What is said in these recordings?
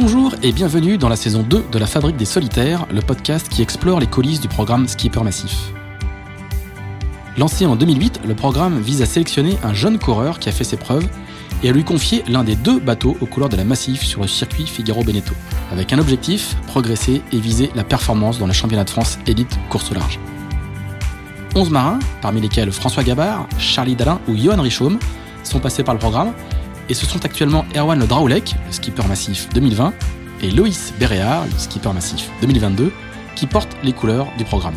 Bonjour et bienvenue dans la saison 2 de la Fabrique des Solitaires, le podcast qui explore les coulisses du programme Skipper Massif. Lancé en 2008, le programme vise à sélectionner un jeune coureur qui a fait ses preuves et à lui confier l'un des deux bateaux aux couleurs de la Massif sur le circuit Figaro-Beneteau, avec un objectif, progresser et viser la performance dans le championnat de France élite course au large. 11 marins, parmi lesquels François Gabard, Charlie Dalin ou Johan Richaume, sont passés par le programme et ce sont actuellement Erwan Le Draoulec, le skipper massif 2020, et Loïs Béréard, le skipper massif 2022, qui portent les couleurs du programme.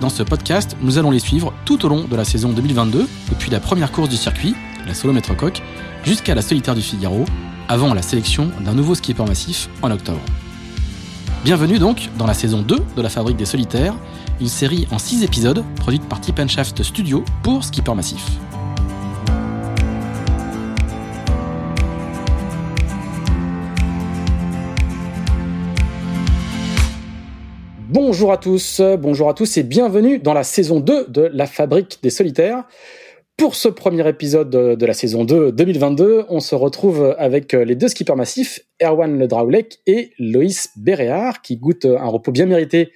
Dans ce podcast, nous allons les suivre tout au long de la saison 2022, depuis la première course du circuit, la solo coq, jusqu'à la solitaire du Figaro, avant la sélection d'un nouveau skipper massif en octobre. Bienvenue donc dans la saison 2 de la Fabrique des Solitaires, une série en 6 épisodes produite par Tip Shaft Studio pour Skipper Massif. Bonjour à tous, bonjour à tous et bienvenue dans la saison 2 de La Fabrique des Solitaires. Pour ce premier épisode de la saison 2 2022, on se retrouve avec les deux skippers massifs, Erwan Le Draoulec et Loïs Béréard, qui goûtent un repos bien mérité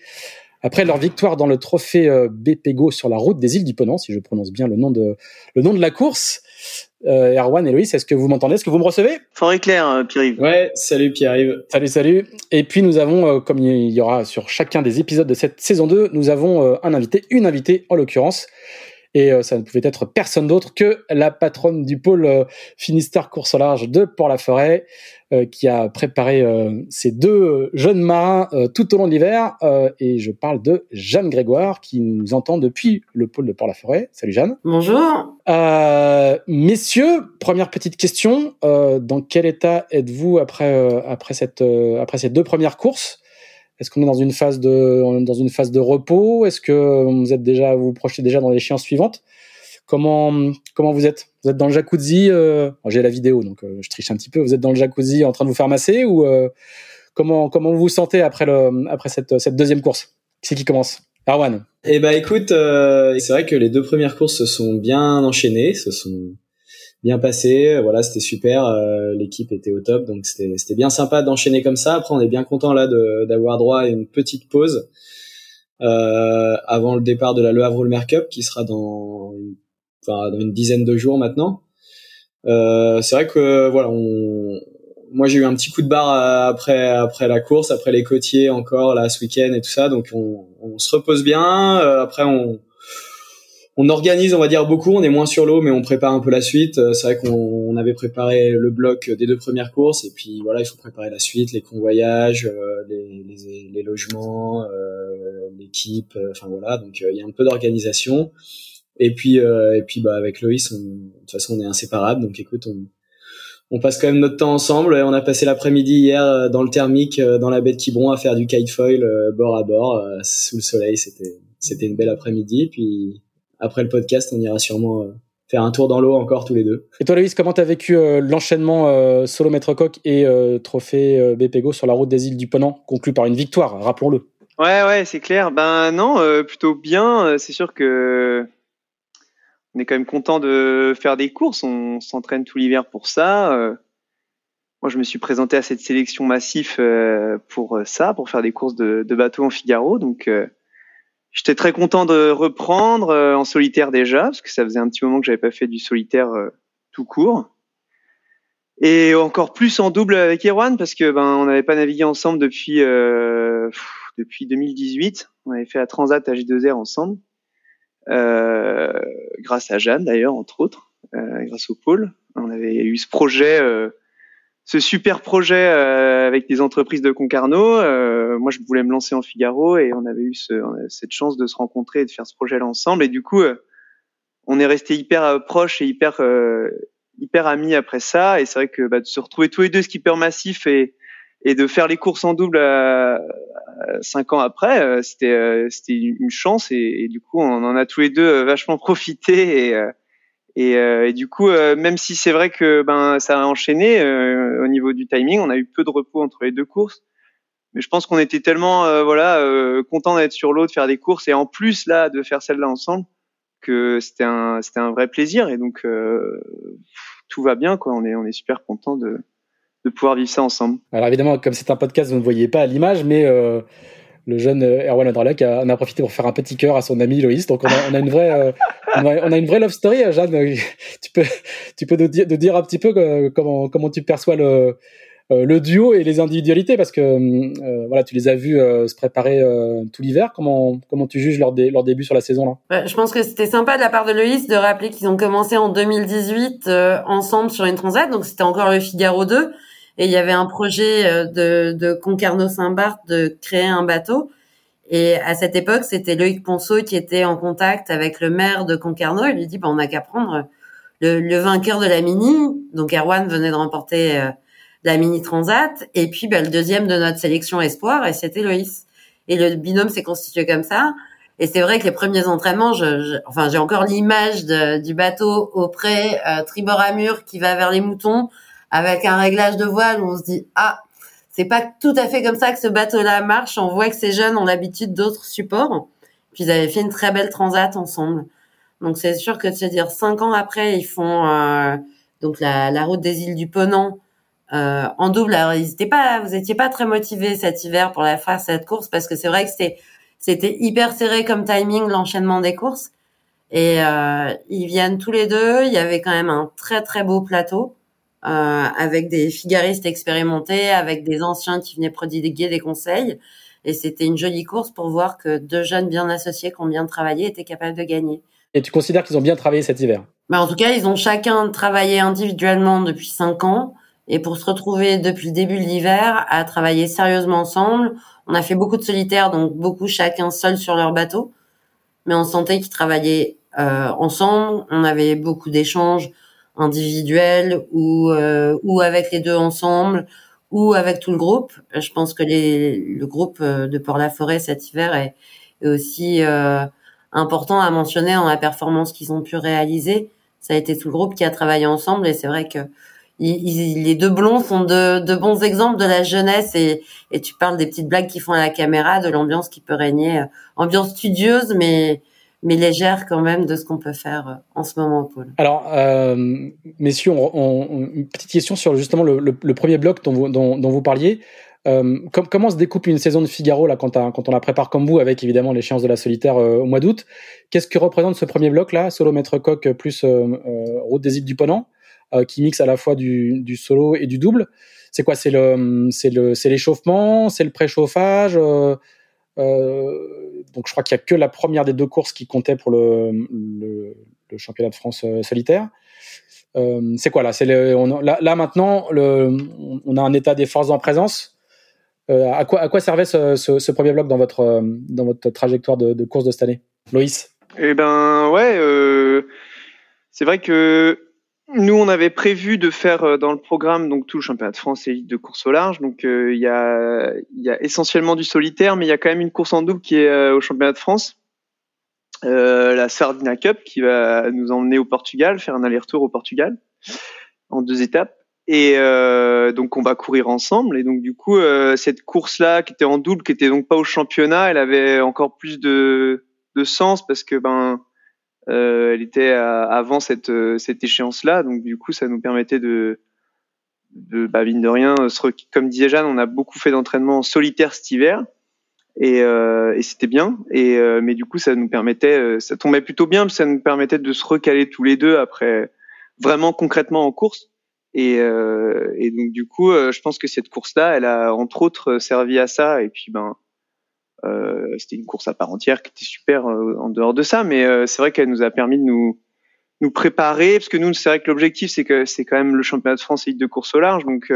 après leur victoire dans le trophée euh, BPGO sur la route des îles du Ponant, si je prononce bien le nom de, le nom de la course. Euh, Erwan et Loïs, est-ce que vous m'entendez? Est-ce que vous me recevez? Fort et clair, euh, Pierre-Yves. Ouais, salut Pierre-Yves. Salut, salut. Et puis nous avons, euh, comme il y aura sur chacun des épisodes de cette saison 2, nous avons un invité, une invitée en l'occurrence, et euh, ça ne pouvait être personne d'autre que la patronne du pôle euh, Finistère Course au Large de Port-la-Forêt, euh, qui a préparé ces deux jeunes marins tout au long de l'hiver. et je parle de Jeanne Grégoire, qui nous entend depuis le pôle de Port-la-Forêt. Salut Jeanne. Bonjour. messieurs, première petite question. dans quel état êtes-vous après, après, cette, après ces deux premières courses? Est-ce qu'on est dans une phase de dans une phase de repos? Est-ce que vous êtes déjà vous, projetez déjà dans l'échéance suivante? Comment comment vous êtes? Vous êtes dans le jacuzzi euh, J'ai la vidéo donc euh, je triche un petit peu. Vous êtes dans le jacuzzi en train de vous faire masser ou euh, comment comment vous vous sentez après le après cette cette deuxième course? C'est qui commence? Arwan. Eh ben écoute, c'est vrai que les deux premières courses se sont bien enchaînées, bien passé. Voilà, c'était super. Euh, l'équipe était au top, donc c'était bien sympa d'enchaîner comme ça. Après, on est bien content là d'avoir droit à une petite pause euh, avant le départ de la Le Havre Mer Cup qui sera dans une, enfin, dans une dizaine de jours maintenant. Euh, c'est vrai que voilà, on, moi j'ai eu un petit coup de barre après après la course, après les côtiers encore là ce week-end et tout ça, donc on, on se repose bien. Euh, après on on organise, on va dire beaucoup. On est moins sur l'eau, mais on prépare un peu la suite. Euh, c'est vrai qu'on avait préparé le bloc des deux premières courses, et puis voilà, il faut préparer la suite, les convoyages, euh, les, logements, euh, l'équipe. Enfin voilà, donc il y a un peu d'organisation. Et puis et puis bah avec Loïs, de toute façon, on est inséparables. Donc écoute, on on passe quand même notre temps ensemble. On a passé l'après-midi hier dans le thermique, dans la baie de Quiberon, à faire du kitefoil bord à bord sous le soleil. C'était c'était une belle après-midi. Puis après le podcast, on ira sûrement euh, faire un tour dans l'eau encore tous les deux. Et toi, Loïs, comment t'as vécu euh, l'enchaînement euh, solo maître coq et trophée BPGO sur la route des îles du Ponant, conclu par une victoire, rappelons-le Ouais, ouais, c'est clair. Ben non, plutôt bien. C'est sûr que on est quand même content de faire des courses. On s'entraîne tout l'hiver pour ça. moi, je me suis présenté à cette sélection massif pour ça, pour faire des courses de, de bateau en Figaro. Donc J'étais très content de reprendre euh, en solitaire déjà, parce que ça faisait un petit moment que j'avais pas fait du solitaire euh, tout court. Et encore plus en double avec Erwan, parce que ben on n'avait pas navigué ensemble depuis euh, depuis 2018. On avait fait la Transat à J2R ensemble, grâce à Jeanne d'ailleurs entre autres, grâce au pôle. On avait eu ce projet ce super projet euh, avec des entreprises de Concarneau. Euh, moi, je voulais me lancer en Figaro et on avait eu ce, cette chance de se rencontrer et de faire ce projet-là ensemble. Et du coup, euh, on est resté hyper proches et hyper hyper amis après ça. Et c'est vrai que bah, de se retrouver tous les deux skipper massifs et et de faire les courses en double cinq ans après, c'était c'était une chance et, et, du coup, on en a tous les deux vachement profité et et, euh, et, du coup, euh, même si c'est vrai que ben ça a enchaîné euh, au niveau du timing, on a eu peu de repos entre les deux courses. Mais je pense qu'on était tellement voilà content d'être sur l'eau, de faire des courses et en plus là de faire celle-là ensemble que c'était un c'était un vrai plaisir et donc tout va bien quoi. On est on est super content de de pouvoir vivre ça ensemble. Alors évidemment, comme c'est un podcast, vous ne voyez pas à l'image, mais le jeune euh, Erwan Andralek en a profité pour faire un petit cœur à son ami Loïs. Donc on a, une vraie, euh, on a une vraie love story, Jeanne. Tu peux, tu peux nous dire, un petit peu comment, comment tu perçois le, duo et les individualités? Parce que voilà, tu les as vus se préparer tout l'hiver. Comment, comment tu juges leur, leur début sur la saison là? Je pense que c'était sympa de la part de Loïs de rappeler qu'ils ont commencé en 2018 ensemble sur une transat, donc c'était encore le Figaro 2 et il y avait un projet euh, de, de Concarneau-Saint-Barth de créer un bateau. Et à cette époque, c'était Loïc Ponceau qui était en contact avec le maire de Concarneau. Il lui dit, bah, on n'a qu'à prendre le, le, vainqueur de la Mini. Donc Erwan venait de remporter euh, la Mini Transat. Et puis bah, le deuxième de notre sélection Espoir, et c'était Loïs. Et le binôme s'est constitué comme ça. Et c'est vrai que les premiers entraînements, je, enfin, j'ai encore l'image du bateau auprès euh, tribord à mur qui va vers les moutons avec un réglage de voile où on se dit ah c'est pas tout à fait comme ça que ce bateau-là marche. On voit que ces jeunes ont l'habitude d'autres supports. Puis ils avaient fait une très belle transat ensemble. Donc c'est sûr que de se dire cinq ans après, ils font euh, donc la, la, route des îles du Ponant euh, en double. Alors ils étaient pas, vous étiez pas très motivés cet hiver pour la faire cette course parce que c'est vrai que c'était c'était hyper serré comme timing l'enchaînement des courses. Et euh, ils viennent tous les deux. Il y avait quand même un très très beau plateau. Euh, avec des figaristes expérimentés, avec des anciens qui venaient prodiguer des conseils. Et c'était une jolie course pour voir que deux jeunes bien associés qui ont bien travaillé étaient capables de gagner. Et tu considères qu'ils ont bien travaillé cet hiver? Bah En tout cas, ils ont chacun travaillé individuellement depuis cinq ans. Et pour se retrouver depuis le début de l'hiver à travailler sérieusement ensemble, on a fait beaucoup de solitaires, donc beaucoup chacun seul sur leur bateau. Mais on sentait qu'ils travaillaient euh, ensemble. On avait beaucoup d'échanges individuel ou euh, ou avec les deux ensemble ou avec tout le groupe. Je pense que les, le groupe euh, de Port-la-Forêt cet hiver est, est aussi euh, important à mentionner dans la performance qu'ils ont pu réaliser. Ça a été tout le groupe qui a travaillé ensemble et c'est vrai que ils, les deux blonds sont de, de, bons exemples de la jeunesse et, et tu parles des petites blagues qu'ils font à la caméra, de l'ambiance qui peut régner, ambiance studieuse mais mais légère quand même de ce qu'on peut faire euh, en ce moment au pôle. Alors, euh, messieurs, on, une petite question sur justement le, le, premier bloc dont vous, dont, dont vous parliez. Euh, comment se découpe une saison de Figaro là quand, quand on la prépare comme vous avec évidemment l'échéance de la solitaire euh, au mois d'août? Qu'est-ce que représente ce premier bloc là, solo maître coq plus euh, route des îles du Ponant, qui mixe à la fois du, du solo et du double? C'est quoi? C'est le c'est le l'échauffement, c'est le préchauffage? Euh, donc je crois qu'il y a que la première des deux courses qui comptait pour le, championnat de France euh, solitaire. Euh, c'est quoi là? C'est là, maintenant, on a un état des forces en présence. Euh, à, quoi, à quoi servait ce, premier bloc dans votre, dans votre trajectoire de, de course de cette année? Loïs? Eh ben ouais, c'est vrai que nous, on avait prévu de faire euh, dans le programme donc tout le championnat de France et de course au large. Donc euh, il y, a, y a essentiellement du solitaire, mais il y a quand même une course en double qui est euh, au championnat de France, la Sardina Cup, qui va nous emmener au Portugal, faire un aller-retour au Portugal en deux étapes. Et donc on va courir ensemble. Et donc du coup cette course-là, qui était en double, qui était donc pas au championnat, elle avait encore plus de, de sens parce que ben euh, elle était avant cette, euh, cette échéance-là, donc du coup, ça nous permettait de, de bah, mine de rien, comme disait Jeanne, on a beaucoup fait d'entraînement en solitaire cet hiver. Et, euh, et c'était bien. Et euh, mais du coup, ça nous permettait, euh, ça tombait plutôt bien, ça nous permettait de se recaler tous les deux après, vraiment concrètement en course. Et, et donc du coup, je pense que cette course-là, elle a entre autres servi à ça. Et puis ben, euh, c'était une course à part entière qui était super euh, en dehors de ça, mais euh, c'est vrai qu'elle nous a permis de nous préparer parce que nous c'est vrai que l'objectif c'est que c'est quand même le championnat de France de course au large donc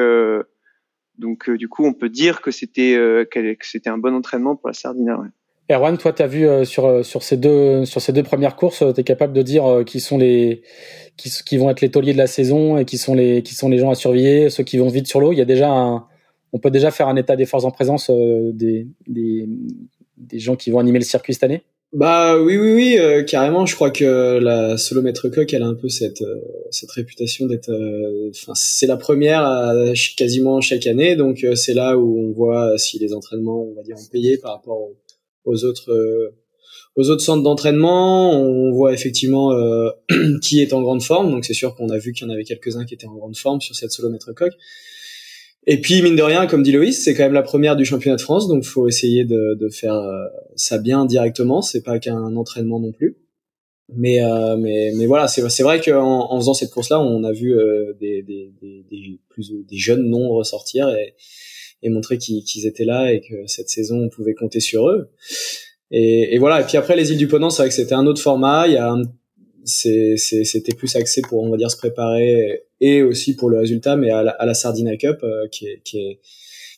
donc du coup on peut dire que c'était que c'était un bon entraînement pour la Sardina. Ouais. Erwan, toi, tu as vu sur sur ces deux sur ces deux premières courses, tu es capable de dire qui sont les qui vont être les tauliers de la saison et qui sont les qui sont les gens à surveiller, ceux qui vont vite sur l'eau? Il y a déjà un, on peut déjà faire un état des forces en présence euh, des, des, gens qui vont animer le circuit cette année? Bah oui, oui, oui, euh, carrément. Je crois que la Solomètre Coq, elle a un peu cette, euh, cette réputation d'être. Enfin, c'est la première quasiment chaque année, donc c'est là où on voit si les entraînements, on va dire, ont payé par rapport aux, autres. aux autres centres d'entraînement, on voit effectivement qui est en grande forme. Donc c'est sûr qu'on a vu qu'il y en avait quelques-uns qui étaient en grande forme sur cette solomètre coq. Et puis mine de rien, comme dit Loïs, c'est quand même la première du championnat de France, donc faut essayer de, de faire ça bien directement. C'est pas qu'un entraînement non plus. Mais euh, mais mais voilà, c'est c'est vrai qu'en en faisant cette course-là, on a vu euh, des, des, des, des, plus des jeunes noms ressortir et, et montrer qu'ils étaient là et que cette saison on pouvait compter sur eux. Et, et voilà. Et puis après les îles du Ponant, c'est vrai que c'était un autre format. Il y a c'était plus axé pour on va dire se préparer et aussi pour le résultat, mais à la, à Sardina Cup euh, qui est qui est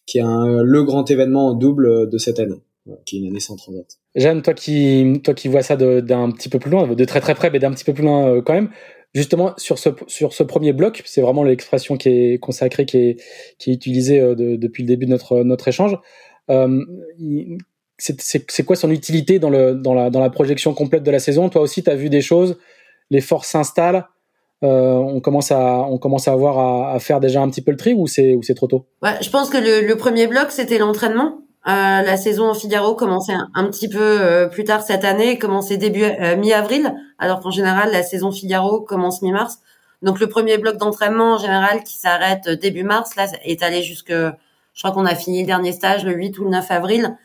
qui est le grand événement en double de cette année qui est une année sans transat. Jeanne, toi qui, toi qui vois ça d'un petit peu plus loin, de très très près, mais d'un petit peu plus loin euh, quand même, justement sur ce, sur ce premier bloc, c'est vraiment l'expression qui est consacrée, qui est, qui est utilisée euh, depuis le début de notre, notre échange. Euh, c'est quoi son utilité dans, le, dans, la, dans la projection complète de la saison? Toi aussi, tu as vu des choses, les forces s'installent, euh, on commence à on commence à avoir à, à, faire déjà un petit peu le tri ou c'est c'est trop tôt? Ouais, je pense que le, le premier bloc c'était l'entraînement euh, la saison en Figaro commençait un, petit peu euh, plus tard cette année, commençait début euh, mi-avril, alors qu'en général la saison Figaro commence mi-mars. Donc le premier bloc d'entraînement en général qui s'arrête début mars, là est allé jusque, je crois qu'on a fini le dernier stage le 8 ou le 9 avril.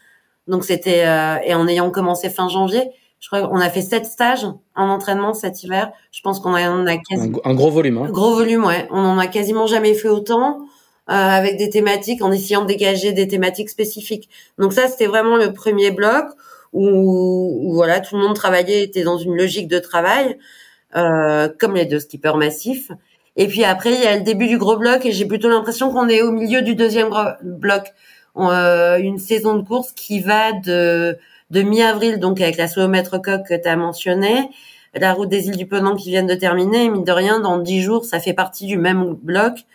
Donc c'était et en ayant commencé fin janvier, je crois qu'on a fait sept stages en entraînement cet hiver. Je pense qu'on a, on a quasi... un, gros volume. Hein. Gros volume, ouais. On en a quasiment jamais fait autant. Euh, avec des thématiques, en essayant de dégager des thématiques spécifiques. Donc ça, c'était vraiment le premier bloc où, voilà, tout le monde travaillait, était dans une logique de travail, euh, comme les deux skippers massifs. Et puis après, il y a le début du gros bloc et j'ai plutôt l'impression qu'on est au milieu du deuxième bloc. Euh, une saison de course qui va de, de mi-avril, donc avec la solomètre coque que tu as mentionné, la route des îles du Penant qui viennent de terminer, mine de rien, dans dix jours, ça fait partie du même bloc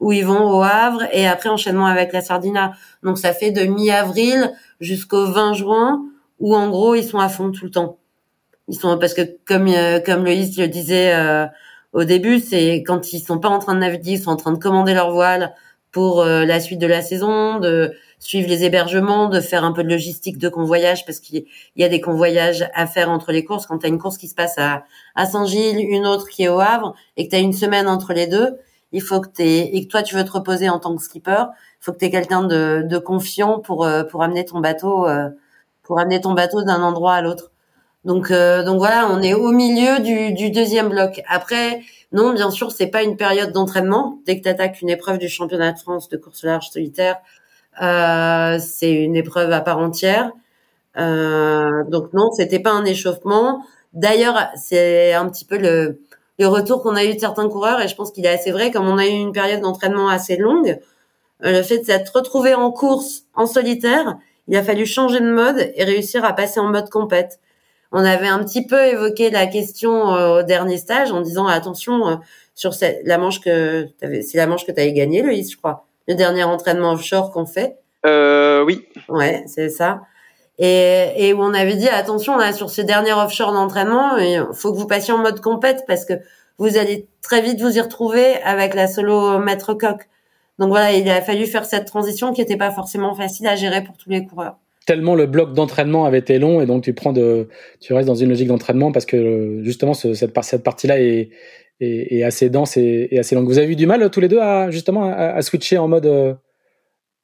où ils vont au Havre et après enchaînement avec la Sardina. Donc ça fait de mi-avril jusqu'au 20 juin où en gros ils sont à fond tout le temps. Ils sont parce que comme euh, comme Loïs le disait euh, au début, c'est quand ils sont pas en train de naviguer, ils sont en train de commander leur voile pour euh, la suite de la saison, de suivre les hébergements, de faire un peu de logistique de convoyage parce qu'il y a des convoyages à faire entre les courses. Quand tu as une course qui se passe à, Saint-Gilles, une autre qui est au Havre et que tu as une semaine entre les deux, il faut que t'aies, et que toi tu veux te reposer en tant que skipper, il faut que tu aies quelqu'un de, de confiant pour euh, pour amener ton bateau euh, pour amener ton bateau d'un endroit à l'autre. Donc euh, donc voilà, on est au milieu du, deuxième bloc. Après non, bien sûr, c'est pas une période d'entraînement. Dès que tu attaques une épreuve du championnat de France de course large solitaire, c'est une épreuve à part entière. Euh, donc non, c'était pas un échauffement. D'ailleurs, c'est un petit peu le le retour qu'on a eu de certains coureurs, et je pense qu'il est assez vrai, comme on a eu une période d'entraînement assez longue, euh, le fait de s'être retrouvé en course, en solitaire, il a fallu changer de mode et réussir à passer en mode compète. On avait un petit peu évoqué la question euh, au dernier stage en disant attention euh, sur la manche que c'est la manche que tu avais gagnée, Loïs, je crois. Le dernier entraînement offshore qu'on fait. Euh, oui. Ouais, c'est ça et, et où on avait dit attention là sur ce dernier offshore d'entraînement, il faut que vous passiez en mode compète parce que vous allez très vite vous y retrouver avec la solo maître coq. Donc voilà, il a fallu faire cette transition qui n'était pas forcément facile à gérer pour tous les coureurs. Tellement le bloc d'entraînement avait été long et donc tu prends de, tu restes dans une logique d'entraînement parce que justement cette, cette partie-là est, est, est, assez dense et, et, assez longue. Vous avez eu du mal tous les deux à justement à, à switcher en mode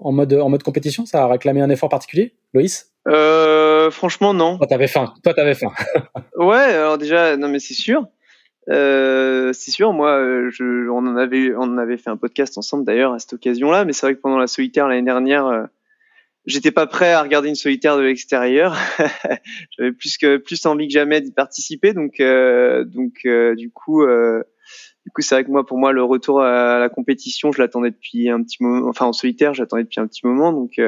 en mode en mode compétition? Ça a réclamé un effort particulier, Loïs? Euh, franchement, non. Toi, t'avais faim. Toi, t'avais faim. ouais, alors déjà, non, mais c'est sûr. Euh, c'est sûr, moi, je, on en avait, on en avait fait un podcast ensemble d'ailleurs à cette occasion-là, mais c'est vrai que pendant la solitaire l'année dernière, euh, j'étais pas prêt à regarder une solitaire de l'extérieur. J'avais plus que plus envie que jamais d'y participer, donc euh, donc euh, du coup, euh, du coup, c'est vrai que moi, pour moi, le retour à la compétition, je l'attendais depuis un petit moment. Enfin, en solitaire, j'attendais depuis un petit moment, donc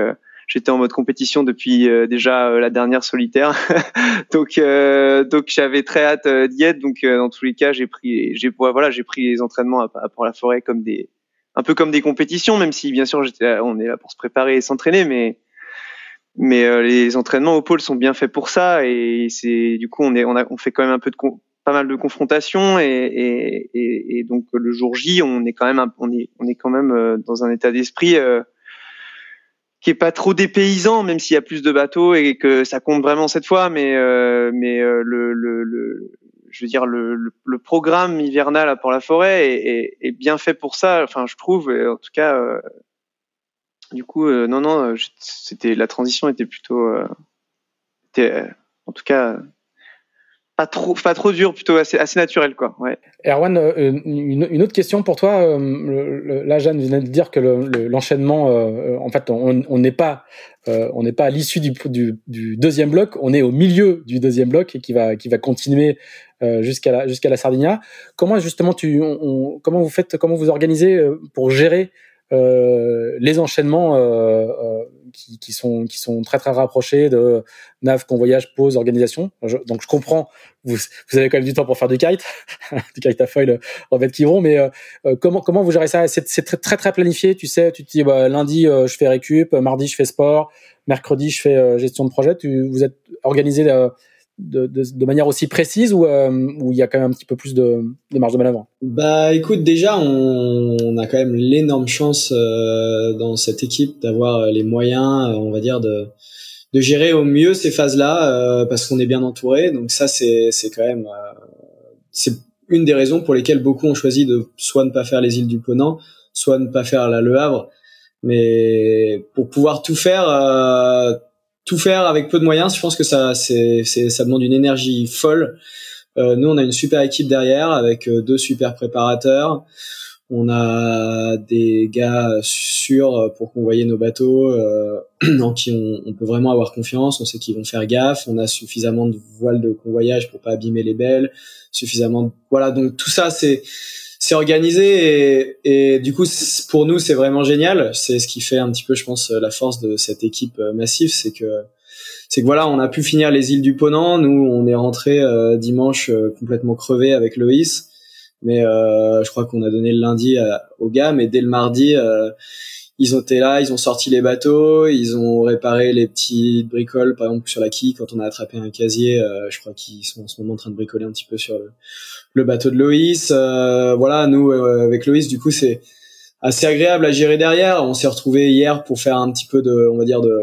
j'étais en mode compétition depuis euh, déjà euh, la dernière solitaire, donc euh, donc j'avais très hâte d'y être. Donc dans tous les cas, j'ai pris j'ai voilà j'ai pris les entraînements pour la forêt comme des un peu comme des compétitions, même si bien sûr j'étais on est là pour se préparer et s'entraîner, mais mais les entraînements au pôle sont bien faits pour ça et c'est du coup on est on a on fait quand même un peu de pas mal de confrontations et, et, et, donc le jour J on est quand même on est on est quand même dans un état d'esprit euh, qui est pas trop dépaysant, même s'il y a plus de bateaux et que ça compte vraiment cette fois. Mais euh, mais euh, le, le, le, je veux dire le, le, programme hivernal à Port-la-Forêt est, est, est, bien fait pour ça. Enfin, je trouve. en tout cas, euh, Du coup, non, non, c'était la transition était plutôt, était, en tout cas, pas trop pas trop dur plutôt assez assez naturel quoi Erwan euh, une, autre question pour toi euh, là Jeanne venait de dire que l'enchaînement euh, en fait on n'est pas on n'est pas à l'issue du, deuxième bloc on est au milieu du deuxième bloc et qui va qui va continuer jusqu'à la jusqu'à la Sardinia. Comment justement tu comment vous faites comment vous organisez pour gérer les enchaînements qui, qui, sont qui sont très très rapprochés de nav, convoyage, pause, organisation. donc je comprends, vous, vous avez quand même du temps pour faire du kite, du kite à foil en fait qui vont, mais euh, euh, comment comment vous gérez ça? C'est très, très très planifié, tu sais, tu te dis bah, lundi euh, je fais récup, mardi je fais sport, mercredi je fais gestion de projet. Tu vous êtes organisé de, de, de, manière aussi précise ou euh, où il y a quand même un petit peu plus de, de marge de manœuvre? Bah écoute, déjà on, on a quand même l'énorme chance euh, dans cette équipe d'avoir les moyens, euh, on va dire, de, de gérer au mieux ces phases-là euh, parce qu'on est bien entouré. Donc ça c'est c'est quand même c'est une des raisons pour lesquelles beaucoup ont choisi de soit ne pas faire les îles du Ponant, soit ne pas faire la Le Havre. Mais pour pouvoir tout faire tout faire avec peu de moyens, je pense que ça, c'est, ça demande une énergie folle. Euh, nous, on a une super équipe derrière avec euh, deux super préparateurs. On a des gars sûrs pour convoyer nos bateaux, euh, en qui on, peut vraiment avoir confiance. On sait qu'ils vont faire gaffe. On a suffisamment de voiles de convoyage pour pas abîmer les belles. Suffisamment, de... voilà. Donc tout ça, c'est c'est organisé et, du coup pour nous c'est vraiment génial. C'est ce qui fait un petit peu, je pense, la force de cette équipe euh, massive, c'est que c'est que voilà, on a pu finir les îles du Ponant. Nous, on est rentré euh, dimanche euh, complètement crevé avec Loïs, mais je crois qu'on a donné le lundi aux gars, mais dès le mardi ils ont été là, ils ont sorti les bateaux, ils ont réparé les petites bricoles, par exemple sur la quille quand on a attrapé un casier. je crois qu'ils sont en ce moment en train de bricoler un petit peu sur le, le bateau de Loïs. Euh, voilà, nous euh, avec Loïs, du coup, c'est assez agréable à gérer derrière. On s'est retrouvé hier pour faire un petit peu de, on va dire de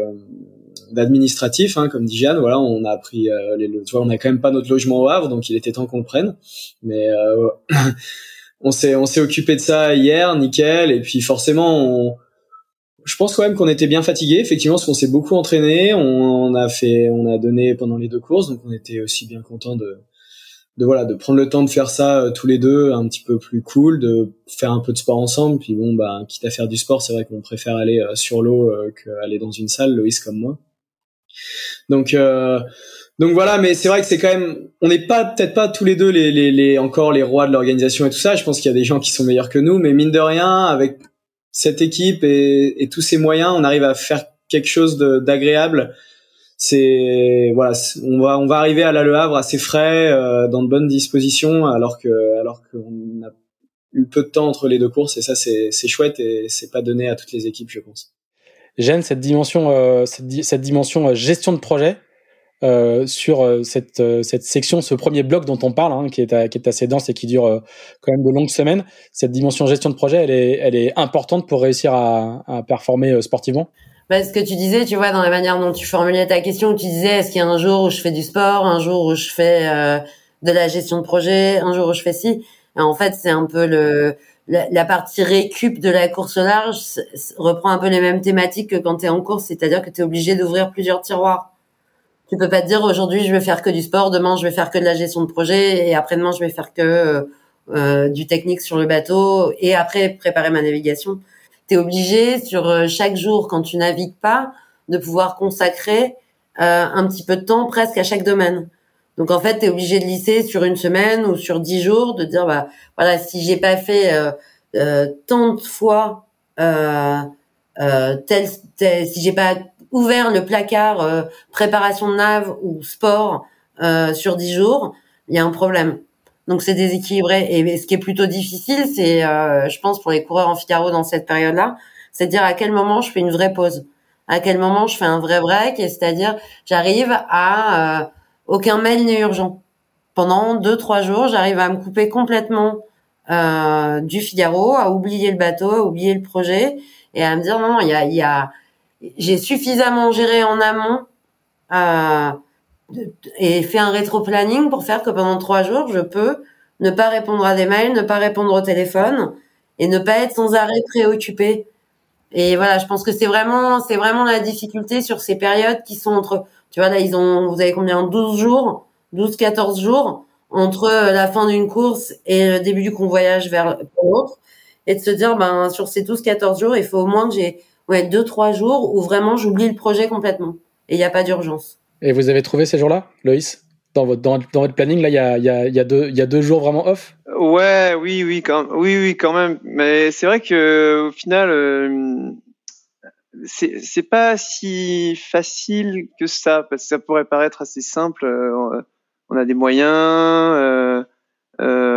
d'administratif, hein, comme dit Jeanne. Voilà, on a pris euh, les, tu vois, on a quand même pas notre logement au Havre, donc il était temps qu'on le prenne. Mais euh, on s'est on s'est occupé de ça hier, nickel. Et puis forcément, on, je pense quand même qu'on était bien fatigué, effectivement, parce qu'on s'est beaucoup entraîné. On, a fait, on a donné pendant les deux courses, donc on était aussi bien content de de voilà de prendre le temps de faire ça euh, tous les deux un petit peu plus cool de faire un peu de sport ensemble puis bon bah quitte à faire du sport c'est vrai qu'on préfère aller euh, sur l'eau euh, qu'aller dans une salle Loïs comme moi donc donc voilà mais c'est vrai que c'est quand même on n'est pas peut-être pas tous les deux les, les encore les rois de l'organisation et tout ça je pense qu'il y a des gens qui sont meilleurs que nous mais mine de rien avec cette équipe et, et tous ces moyens on arrive à faire quelque chose d'agréable c'est voilà, on va on va arriver à la Le Havre assez frais, euh, dans de bonnes dispositions, alors que alors qu'on a eu peu de temps entre les deux courses et ça c'est chouette et c'est pas donné à toutes les équipes, je pense. J'aime cette dimension euh, cette, cette, dimension euh, gestion de projet. Euh, sur euh, cette, cette section, ce premier bloc dont on parle, hein, qui, est, qui est assez dense et qui dure quand même de longues semaines, cette dimension gestion de projet, elle est, elle est importante pour réussir à, à performer sportivement bah, ce que tu disais, tu vois, dans la manière dont tu formulais ta question, tu disais, est-ce qu'il y a un jour où je fais du sport, un jour où je fais euh, de la gestion de projet, un jour où je fais ci? En fait, c'est un peu le la, partie récup de la course large reprend un peu les mêmes thématiques que quand tu es en course, c'est-à-dire que tu es obligé d'ouvrir plusieurs tiroirs. Tu peux pas te dire aujourd'hui je vais faire que du sport, demain je vais faire que de la gestion de projet et après-demain je vais faire que euh, euh du technique sur le bateau et après préparer ma navigation tu es obligé sur euh, chaque jour quand tu navigues pas de pouvoir consacrer euh, un petit peu de temps presque à chaque domaine. Donc en fait, tu es obligé de lisser sur une semaine ou sur dix jours, de dire bah voilà si j'ai pas fait euh, euh, tant de fois euh, euh, tel, tel, si j'ai pas ouvert le placard préparation de nav ou sport sur dix jours, il y a un problème. Donc c'est déséquilibré. Et ce qui est plutôt difficile, c'est, euh, je pense, pour les coureurs en Figaro dans cette période-là, c'est de dire à quel moment je fais une vraie pause, à quel moment je fais un vrai break, et c'est-à-dire j'arrive à euh, aucun mail n'est urgent. Pendant deux trois jours, j'arrive à me couper complètement euh, du Figaro, à oublier le bateau, à oublier le projet, et à me dire non, il y a, y a, j'ai suffisamment géré en amont. Euh, et fait un rétro-planning pour faire que pendant trois jours, je peux ne pas répondre à des mails, ne pas répondre au téléphone et ne pas être sans arrêt préoccupé Et voilà, je pense que c'est vraiment, c'est vraiment la difficulté sur ces périodes qui sont entre, tu vois, là, ils ont, vous avez combien, 12 jours, 12, 14 jours entre la fin d'une course et le début du convoyage vers l'autre. Et de se dire, ben, sur ces 12, 14 jours, il faut au moins que j'ai, ouais, deux, trois jours où vraiment j'oublie le projet complètement. Et il n'y a pas d'urgence. Et vous avez trouvé ces jours-là, Loïs? Dans votre, dans, dans, votre planning, là, il y a, y, a, y, a deux, y a deux jours vraiment off? Ouais, oui, oui, quand, oui, oui, quand même. Mais c'est vrai que au final, euh, c'est pas si facile que ça, parce que ça pourrait paraître assez simple. Euh, on a des moyens, euh, euh,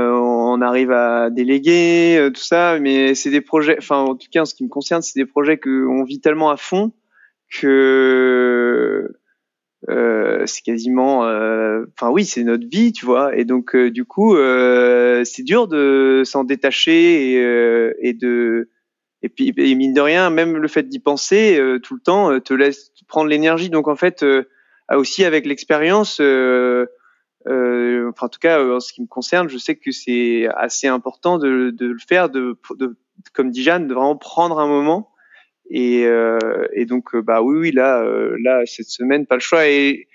arrive à déléguer, euh, tout ça, mais c'est des projets. Enfin, en tout cas, en ce qui me concerne, c'est des projets que on vit tellement à fond que euh, c'est quasiment, euh, enfin oui, c'est notre vie, tu vois. Et donc du coup, c'est dur de s'en détacher et, de et puis mine de rien, même le fait d'y penser tout le temps te laisse prendre l'énergie. Donc en fait, aussi avec l'expérience, enfin en tout cas en ce qui me concerne, je sais que c'est assez important de, de le faire, de, de comme dit Jeanne, de vraiment prendre un moment et, euh, et donc, euh, bah oui, oui, là, euh, là, cette semaine, pas le choix. Et,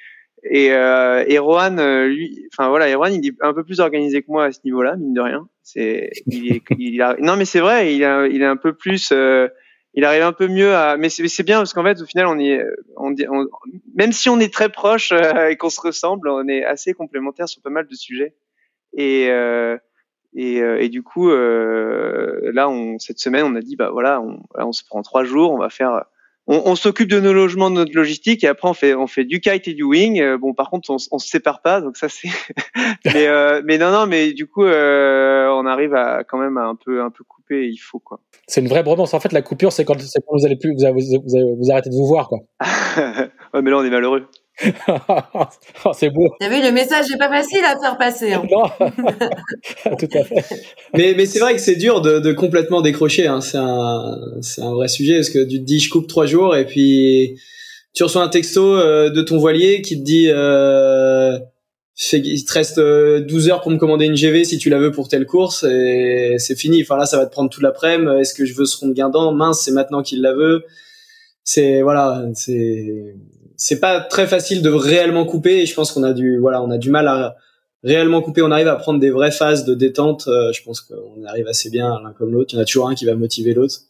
et, euh, et Rohan, lui, enfin voilà, Rohan, il est un peu plus organisé que moi à ce niveau-là, mine de rien. C'est, il, est, il a, non, mais c'est vrai, il, a, il est un peu plus, euh, il arrive un peu mieux à. Mais c'est bien parce qu'en fait, au final, on est, on, on, même si on est très proche euh, et qu'on se ressemble, on est assez complémentaires sur pas mal de sujets. Et euh, et, euh, et, du coup, euh, là, on, cette semaine, on a dit, bah voilà, on, on se prend trois jours, on va faire, on, on s'occupe de nos logements, de notre logistique, et après on fait, on fait du kite et du wing. Euh, bon, par contre, on, on se sépare pas, donc ça c'est. mais, euh, mais non, non, mais du coup, on arrive à quand même à un peu, un peu couper. Il faut quoi. C'est une vraie bromance. En fait, la coupure, c'est quand, quand, vous allez plus, vous, vous, vous, arrêtez de vous voir, quoi. ouais, mais là, on est malheureux. oh, c'est beau. T'as vu, le message n'est pas facile à faire passer. Hein. Non, tout à fait. Mais, mais c'est vrai que c'est dur de, de, complètement décrocher. Hein. C'est un, c'est un vrai sujet parce que tu te dis je coupe trois jours et puis tu reçois un texto euh, de ton voilier qui te dit euh, il te reste 12 euh, heures pour me commander une GV si tu la veux pour telle course et c'est fini. Enfin là, ça va te prendre toute l'après-midi. Est-ce que je veux ce rond de guindant Mince, c'est maintenant qu'il la veut. C'est voilà, c'est c'est pas très facile de réellement couper et je pense qu'on a du voilà on a du mal à réellement couper on arrive à prendre des vraies phases de détente euh, je pense qu'on arrive assez bien l'un comme l'autre il y en a toujours un qui va motiver l'autre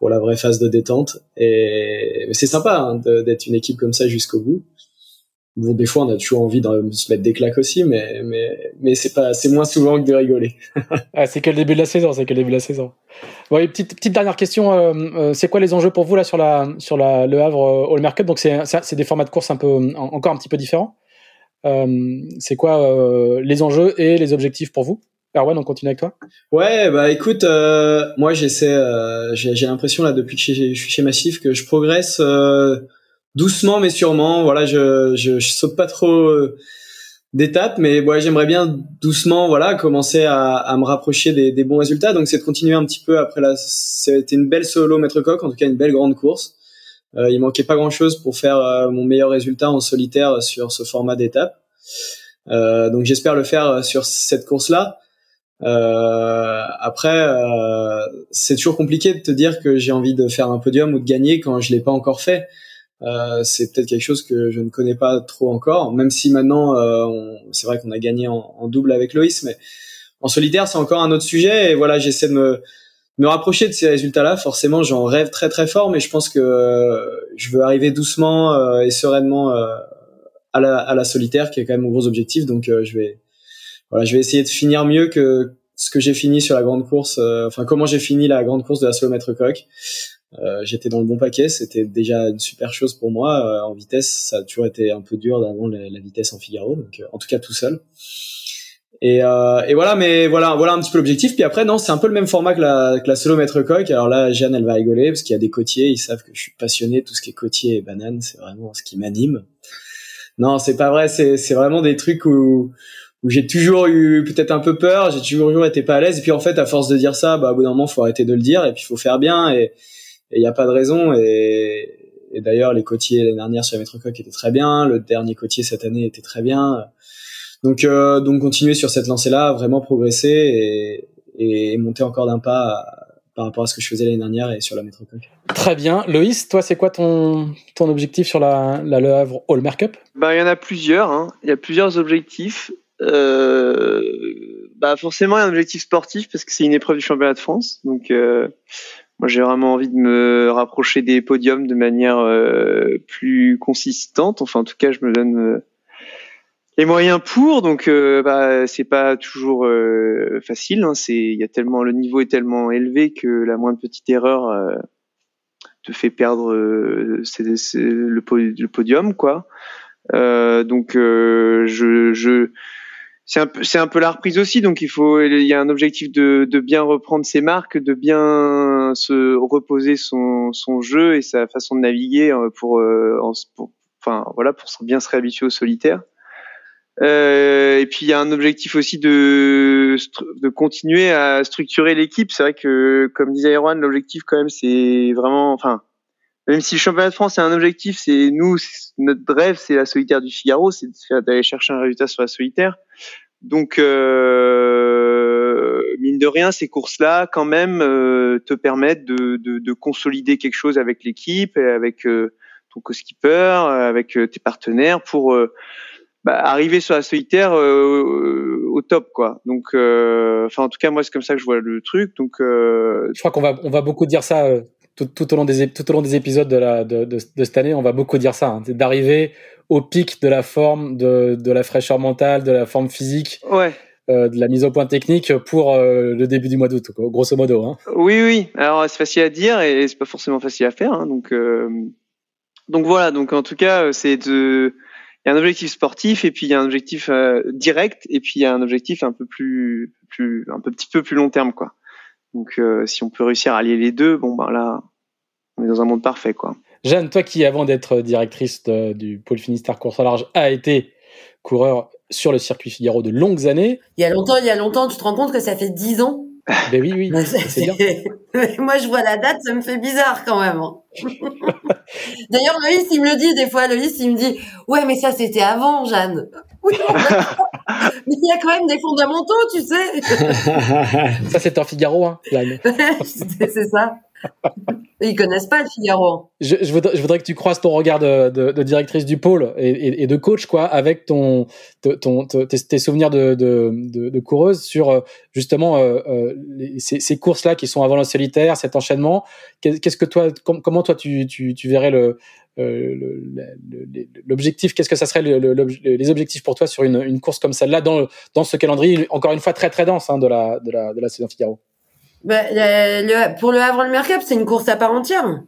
pour la vraie phase de détente et c'est sympa hein, d'être une équipe comme ça jusqu'au bout Bon, des fois, on a toujours envie de se mettre des claques aussi, mais mais mais c'est pas, c'est moins souvent que de rigoler. ah, c'est que le début de la saison, c'est que le début de la saison. Bon, et petite petite dernière question, euh, euh, c'est quoi les enjeux pour vous là sur la sur la le Havre euh, All Mercury Donc c'est c'est des formats de course un peu encore un petit peu différents. Euh, c'est quoi euh, les enjeux et les objectifs pour vous? Erwan, on continue avec toi. Ouais, bah écoute, moi j'essaie, j'ai l'impression là depuis que je suis chez Massif que je progresse doucement mais sûrement. Voilà, je, je, je saute pas trop euh, d'étapes, mais ouais, j'aimerais bien doucement, voilà, commencer à, à me rapprocher des, des, bons résultats. Donc, c'est de continuer un petit peu après la. C'était une belle solo maître coq, en tout cas une belle grande course. Euh, il manquait pas grand chose pour faire euh, mon meilleur résultat en solitaire sur ce format d'étape. Euh, donc, j'espère le faire sur cette course-là. Euh, après, c'est toujours compliqué de te dire que j'ai envie de faire un podium ou de gagner quand je l'ai pas encore fait. Euh, c'est peut-être quelque chose que je ne connais pas trop encore, même si maintenant, euh, c'est vrai qu'on a gagné en, en, double avec Loïs, mais en solitaire, c'est encore un autre sujet. Et voilà, j'essaie de me, me rapprocher de ces résultats-là. Forcément, j'en rêve très très fort, mais je pense que euh, je veux arriver doucement euh, et sereinement à la, à, la, solitaire, qui est quand même mon gros objectif. Donc, je vais, voilà, je vais essayer de finir mieux que ce que j'ai fini sur la grande course. enfin, comment j'ai fini la grande course de la solo mètre coq. Euh, j'étais dans le bon paquet, c'était déjà une super chose pour moi. Euh, en vitesse, ça a toujours été un peu dur d'avant la, vitesse en Figaro, donc euh, en tout cas tout seul. Et, et, voilà, mais voilà, voilà un petit peu l'objectif. Puis après, non, c'est un peu le même format que la, que la solo maître coq. Alors là, Jeanne, elle va rigoler parce qu'il y a des côtiers. Ils savent que je suis passionné tout ce qui est côtier et banane. C'est vraiment ce qui m'anime. Non, c'est pas vrai. C'est, c'est vraiment des trucs où, où j'ai toujours eu peut-être un peu peur. J'ai toujours été pas à l'aise. Et puis en fait, à force de dire ça, bah, au bout d'un moment, faut arrêter de le dire et puis faut faire bien. Et, et il n'y a pas de raison. Et, et d'ailleurs, les côtiers l'année dernière sur la Métrocoque étaient très bien. Le dernier côtier cette année était très bien. Donc, euh, donc continuer sur cette lancée-là, vraiment progresser et, et monter encore d'un pas par rapport à ce que je faisais l'année dernière et sur la métrocoque. Très bien. Loïs, toi, c'est quoi ton, ton objectif sur la, la Le Havre Hallmark Cup? Bah, Il y en a plusieurs. Hein. Il y a plusieurs objectifs. Euh, bah, forcément, il y a un objectif sportif parce que c'est une épreuve du championnat de France. Donc, euh, moi, j'ai vraiment envie de me rapprocher des podiums de manière euh, plus consistante. Enfin, en tout cas, je me donne euh, les moyens pour. Donc, euh, bah, c'est pas toujours euh, facile. Hein. C'est, il y a tellement, le niveau est tellement élevé que la moindre petite erreur te fait perdre le, podium, quoi. donc, je, je c'est un peu c'est un peu la reprise aussi donc il faut il y a un objectif de, de bien reprendre ses marques de bien se reposer son, son jeu et sa façon de naviguer euh, pour, euh, pour enfin voilà pour bien se réhabituer au solitaire. Euh, et puis il y a un objectif aussi de de continuer à structurer l'équipe. C'est vrai que comme disait Erwan l'objectif quand même c'est vraiment enfin même si le championnat de France est un objectif, c'est nous, notre rêve, c'est la solitaire du Figaro, c'est d'aller chercher un résultat sur la solitaire. Donc, euh, mine de rien, ces courses-là, quand même, euh, te permettent de, de, de, consolider quelque chose avec l'équipe, avec euh, ton co-skipper, avec tes partenaires, pour bah, arriver sur la solitaire au top, quoi. Donc, enfin, en tout cas, moi, c'est comme ça que je vois le truc. Donc, je crois qu'on va, on va beaucoup dire ça tout, tout, au long des tout au long des épisodes de la de, de, de cette année, on va beaucoup dire ça, hein, d'arriver au pic de la forme, de, de la fraîcheur mentale, de la forme physique, ouais. euh, de la mise au point technique pour euh, le début du mois d'août, grosso modo. Hein. Oui, oui. Alors c'est facile à dire et c'est pas forcément facile à faire. Hein, donc euh, donc voilà. Donc en tout cas, c'est de il y a un objectif sportif et puis il y a un objectif direct et puis il y a un objectif un peu plus plus un peu, petit peu plus long terme quoi. Donc euh, si on peut réussir à allier les deux, bon ben là, on est dans un monde parfait quoi. Jeanne, toi qui avant d'être directrice de, du pôle Finistère course à large a été coureur sur le circuit Figaro de longues années. Il y a longtemps, il y a longtemps, tu te rends compte que ça fait dix ans Ben oui, oui. c'est bien. Moi, je vois la date, ça me fait bizarre quand même. Hein. D'ailleurs, Loïs, il me le dit des fois. Loïs, il me dit, ouais, mais ça, c'était avant, Jeanne. Oui, mais il y a quand même des fondamentaux, tu sais. ça, c'est en Figaro, hein. c'est ça. Ils connaissent pas le Figaro. Je, voudrais, que tu croises ton regard de, directrice du pôle et, de coach, quoi, avec ton, tes, souvenirs de, coureuse sur euh, justement euh, euh, ces, courses-là qui sont avant le solitaire, cet enchaînement. Qu'est-ce que toi, com, comment toi tu, verrais l'objectif, qu'est-ce que ça serait le, les objectifs pour toi sur une, course comme celle-là dans, ce calendrier, encore une fois très très dense hein, de la saison Figaro? Bah, le, pour le Havre le Mercap, c'est une course à part entière.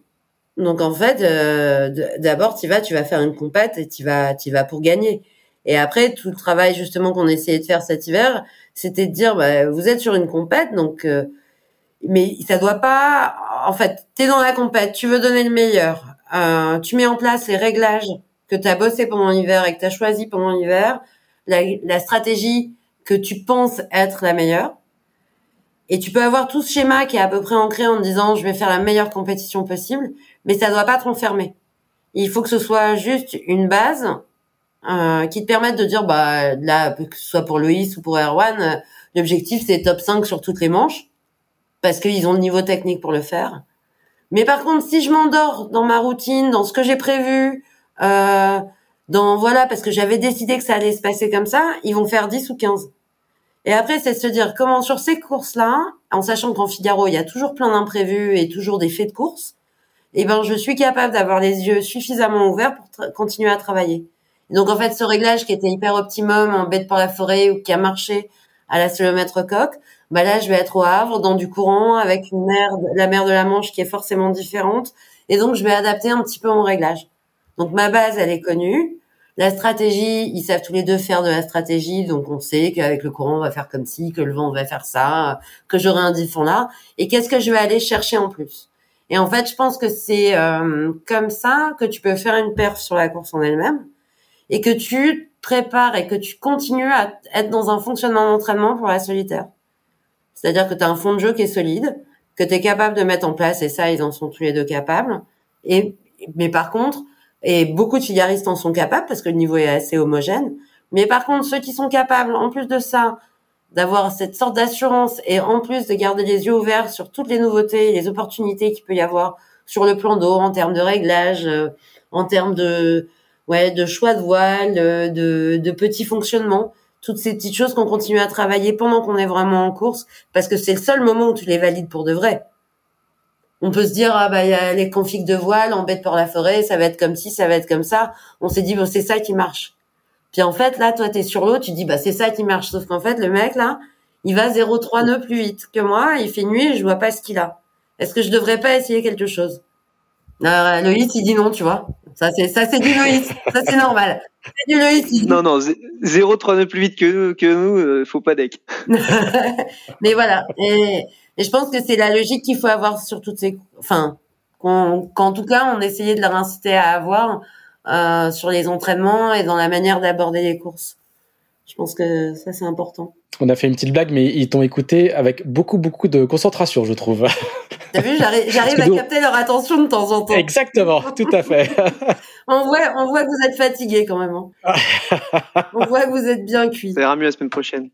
Donc en fait, euh, d'abord tu vas, tu vas faire une compète et tu vas, tu vas pour gagner. Et après, tout le travail justement qu'on essayait de faire cet hiver, c'était de dire, bah, vous êtes sur une compète, donc, euh, mais ça doit pas. En fait, t'es dans la compète, tu veux donner le meilleur, euh, tu mets en place les réglages que tu as bossé pendant l'hiver et que tu as choisi pendant l'hiver, la, la stratégie que tu penses être la meilleure. Et tu peux avoir tout ce schéma qui est à peu près ancré en disant je vais faire la meilleure compétition possible, mais ça doit pas te renfermer. Il faut que ce soit juste une base euh, qui te permette de dire bah là que ce soit pour Loïs ou pour Erwan, euh, l'objectif c'est top 5 sur toutes les manches parce qu'ils ont le niveau technique pour le faire. Mais par contre, si je m'endors dans ma routine, dans ce que j'ai prévu, euh, dans voilà parce que j'avais décidé que ça allait se passer comme ça, ils vont faire 10 ou 15. Et après, c'est se dire comment sur ces courses-là, en sachant qu'en Figaro, il y a toujours plein d'imprévus et toujours des faits de course, eh ben, je suis capable d'avoir les yeux suffisamment ouverts pour continuer à travailler. Et donc, en fait, ce réglage qui était hyper optimum en bête pour la forêt ou qui a marché à la kilomètre coque, bah là, je vais être au Havre, dans du courant, avec une mer, la mer de la Manche qui est forcément différente. Et donc, je vais adapter un petit peu mon réglage. Donc, ma base, elle est connue. La stratégie, ils savent tous les deux faire de la stratégie, donc on sait qu'avec le courant, on va faire comme ci, que le vent, on va faire ça, que j'aurai un diphon là. Et qu'est-ce que je vais aller chercher en plus? Et en fait, je pense que c'est euh, comme ça que tu peux faire une perf sur la course en elle-même et que tu prépares et que tu continues à être dans un fonctionnement d'entraînement pour la solitaire. C'est-à-dire que tu as un fond de jeu qui est solide, que tu es capable de mettre en place, et ça, ils en sont tous les deux capables. Et, mais par contre, et beaucoup de figaristes en sont capables parce que le niveau est assez homogène. Mais par contre, ceux qui sont capables, en plus de ça, d'avoir cette sorte d'assurance et en plus de garder les yeux ouverts sur toutes les nouveautés, les opportunités qu'il peut y avoir sur le plan d'eau en termes de réglage, euh, en termes de ouais de choix de voile, euh, de, de petits fonctionnements, toutes ces petites choses qu'on continue à travailler pendant qu'on est vraiment en course parce que c'est le seul moment où tu les valides pour de vrai. On peut se dire ah bah il y a les configs de voile en bête pour la forêt, ça va être comme ci, ça va être comme ça. On s'est dit bon c'est ça qui marche. Puis en fait là toi tu es sur l'eau, tu dis bah c'est ça qui marche sauf qu'en fait le mec là, il va 0,3 nœuds plus vite que moi, il fait nuit et je vois pas ce qu'il a. Est-ce que je devrais pas essayer quelque chose? Euh, Loïs il dit non, tu vois. Ça c'est ça c'est du Loïs, ça c'est normal. C'est du Loïs. Non non, 0,3 nœuds plus vite que que nous, euh, faut pas deck. Mais voilà. Et et je pense que c'est la logique qu'il faut avoir sur toutes ces, enfin, qu'en tout cas on essayait de leur inciter à avoir euh, sur les entraînements et dans la manière d'aborder les courses. Je pense que ça c'est important. On a fait une petite blague, mais ils t'ont écouté avec beaucoup beaucoup de concentration, je trouve. T'as vu, j'arrive à capter leur attention de temps en temps. Exactement, tout à fait. on voit, on voit que vous êtes fatigué quand même. Hein. on voit que vous êtes bien cuit. Ça ira mieux la semaine prochaine.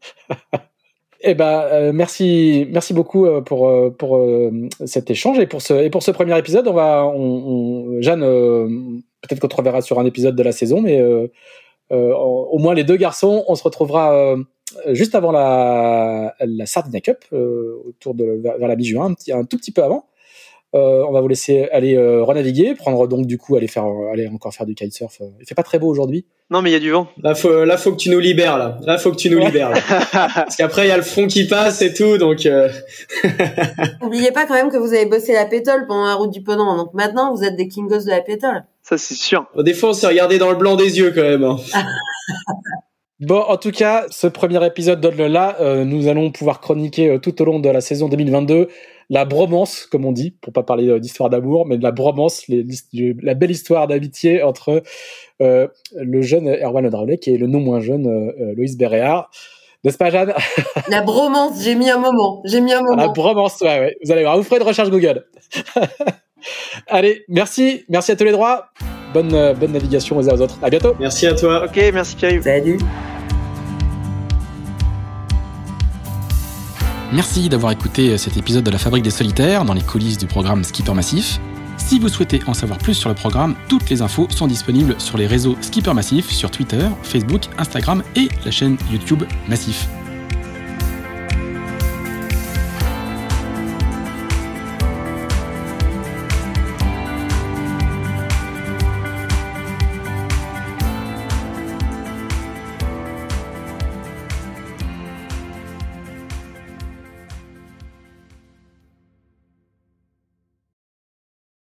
Eh ben, euh, merci, merci beaucoup euh, pour euh, pour cet échange et pour ce et pour ce premier épisode. On va, on, Jeanne, peut-être qu'on te reverra sur un épisode de la saison, mais au moins les deux garçons, on se retrouvera juste avant la la Sardina Cup, autour de vers, la mi-juin, un, un tout petit peu avant. Euh, on va vous laisser aller euh, renaviguer, prendre donc du coup aller faire, aller encore faire du kitesurf. Il fait pas très beau aujourd'hui. Non, mais il y a du vent. Là, faut, là, faut que tu nous libères là. Là, faut que tu nous libères. Parce qu'après, il y a le front qui passe et tout, donc. Euh... N'oubliez pas quand même que vous avez bossé la pétole pendant la route du Ponant. Donc maintenant, vous êtes des kingos de la pétole. Ça, c'est sûr. Des fois, on s'est regardé dans le blanc des yeux quand même. Hein. Bon, en tout cas, ce premier épisode d'Odle-là, euh, nous allons pouvoir chroniquer euh, tout au long de la saison 2022 la bromance, comme on dit, pour pas parler euh, d'histoire d'amour, mais de la bromance, la belle histoire d'amitié entre euh, le jeune Erwan Odraolek et le non moins jeune euh, Loïs Béréard. N'est-ce pas, Jeanne? La bromance, j'ai mis un moment. J'ai mis un moment. La bromance, ouais, ouais. Vous allez voir, vous ferez une recherche Google. allez, merci. Merci à tous les droits. Bonne, bonne navigation aux uns aux autres. À bientôt. Merci à toi. Ok, merci Pierre. Salut. Merci d'avoir écouté cet épisode de la Fabrique des Solitaires dans les coulisses du programme Skipper Massif. Si vous souhaitez en savoir plus sur le programme, toutes les infos sont disponibles sur les réseaux Skipper Massif, sur Twitter, Facebook, Instagram et la chaîne YouTube Massif.